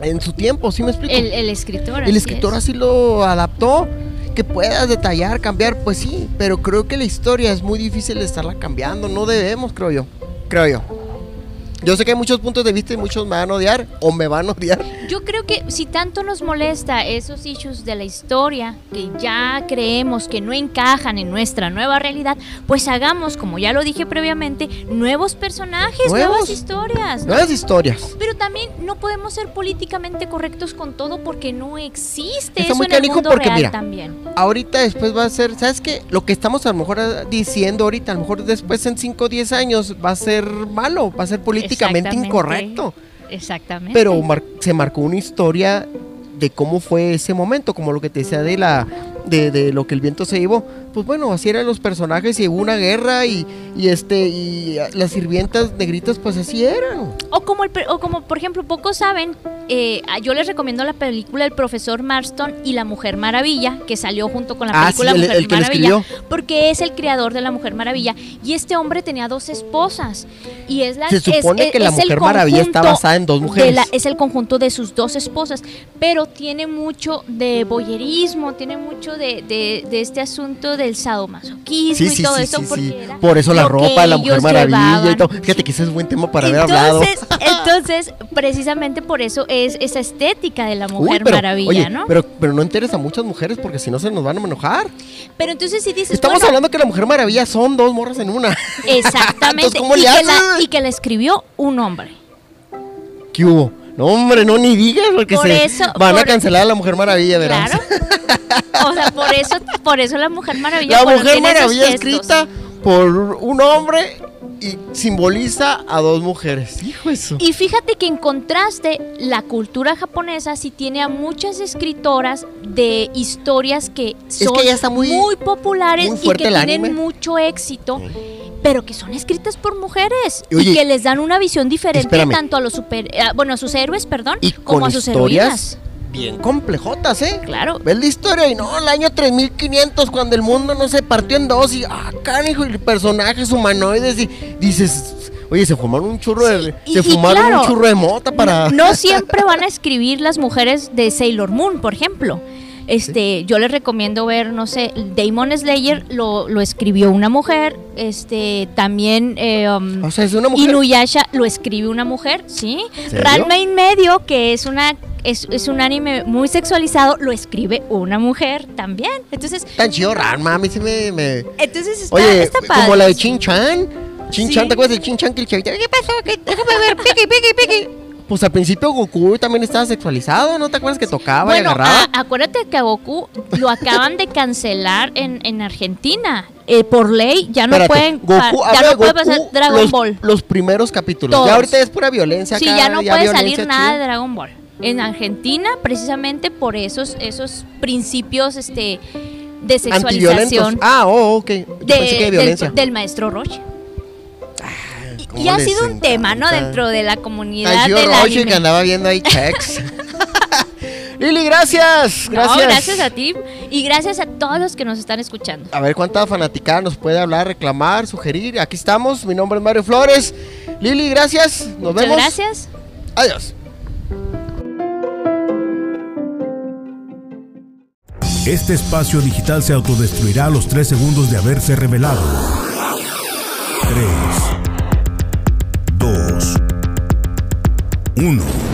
en su tiempo, ¿sí me explico? El, el escritor. El así escritor es. así lo adaptó. Que puedas detallar, cambiar, pues sí, pero creo que la historia es muy difícil de estarla cambiando. No debemos, creo yo. Creo yo. Yo sé que hay muchos puntos de vista y muchos me van a odiar o me van a odiar. Yo creo que si tanto nos molesta esos issues de la historia que ya creemos que no encajan en nuestra nueva realidad, pues hagamos, como ya lo dije previamente, nuevos personajes, Nuevos. nuevas historias. Nuevas historias. Pero también no podemos ser políticamente correctos con todo porque no existe Está eso muy en el mundo porque, real mira, también. Ahorita después va a ser, ¿sabes qué? Lo que estamos a lo mejor diciendo ahorita, a lo mejor después en 5 o 10 años va a ser malo, va a ser políticamente Exactamente. incorrecto. Exactamente. Pero mar- se marcó una historia de cómo fue ese momento, como lo que te decía de la de, de lo que el viento se llevó. Pues bueno, así eran los personajes y hubo una guerra y, y este y ah, las sirvientas negritas pues así eran. O como, el, o como por ejemplo, pocos saben, eh, ah, yo les recomiendo la película El profesor Marston y La Mujer Maravilla, que salió junto con la Ah, película sí, el- Mujer el que lo Maravilla, porque es el creador de La Mujer Maravilla. Y este hombre tenía dos esposas. Y es la Se es- supone es- que La es Mujer Maravilla está basada en dos de mujeres. la- es el conjunto de sus dos esposas, pero tiene mucho de boyerismo, tiene mucho de, de- de este asunto del sadomasoquismo Sí, y todo eso. sí, porque Por eso la ropa de la Mujer Maravilla y llevaban. todo. Fíjate que ese es buen tema para haber hablado. entonces, precisamente por eso es esa estética de la Uy, Mujer pero, Maravilla, oye, ¿no? Pero, pero no enteres a muchas mujeres porque si no se nos van a enojar. Pero entonces si dices, Estamos bueno, hablando que la Mujer Maravilla son dos morras en una. exactamente, Entonces, ¿cómo y, le que la, y que la escribió un hombre. ¿Qué hubo? No, hombre, no ni digas porque Por se eso- van a cancelar a la Mujer Maravilla, verás. Claro. O sea, por eso, por eso la Mujer Maravilla. La Mujer Maravilla escrita por un hombre y simboliza a dos mujeres. Hijo eso. Y fíjate que en contraste, la cultura japonesa sí tiene a muchas escritoras de historias que son que ya está muy- populares muy y fuerte que tienen mucho éxito. Pero que son escritas por mujeres Oye, y que les dan una visión diferente espérame. tanto a los super, bueno, a sus héroes, perdón, Y como con a sus historias heroínas. Bien complejotas, ¿eh? Claro. Ves la historia y no, el año 3500 cuando el mundo no se partió en dos y ah, canijo, y personajes humanoides y dices, oye, se fumaron un churro de y- se y fumaron claro, un churro de mota para No siempre van a escribir las mujeres de Sailor Moon, por ejemplo. Este, yo les recomiendo ver, no sé, Damon Slayer lo, lo escribió una mujer, este, también eh, um, O sea, es una mujer. Inuyasha lo escribe una mujer, ¿sí? Ranma in medio, que es una es, es un anime muy sexualizado, lo escribe una mujer también. Entonces, Tan chido Ranma, a mí me, me- entonces está, Oye, está padre. como la de Chin Chan. Chin Sí. Chan, ¿te acuerdas de Chin Chan que el chavito? ¿Qué pasó? ¿Qué- Déjame ver, piqui, piqui, piqui. Pues al principio Goku también estaba sexualizado, ¿no te acuerdas que tocaba y agarraba? a- acuérdate que a Goku lo acaban de cancelar en, en Argentina. Eh, por ley ya no Espérate, pueden Goku, ya no de puede pasar Dragon los, Ball. Los primeros capítulos. Todos. Ya ahorita es pura violencia Sí, acá, ya no puede salir nada de. Dragon Ball. En Argentina, precisamente por esos, esos principios este, de sexualización Ah, oh, ok. Yo de- pensé que de del, violencia. del maestro Roche. Y- ha sido un tema, ¿no? Dentro de la comunidad chido del Roche anime. que andaba viendo ahí checks. Lili, gracias. No, Gracias. gracias a ti y gracias a todos los que nos están escuchando. A ver cuánta fanaticada nos puede hablar, reclamar, sugerir. Aquí estamos. Mi nombre es Mario Flores. Lili, gracias. Nos Muchas vemos. gracias. Adiós. Este espacio digital se autodestruirá a los tres segundos de haberse revelado. 1.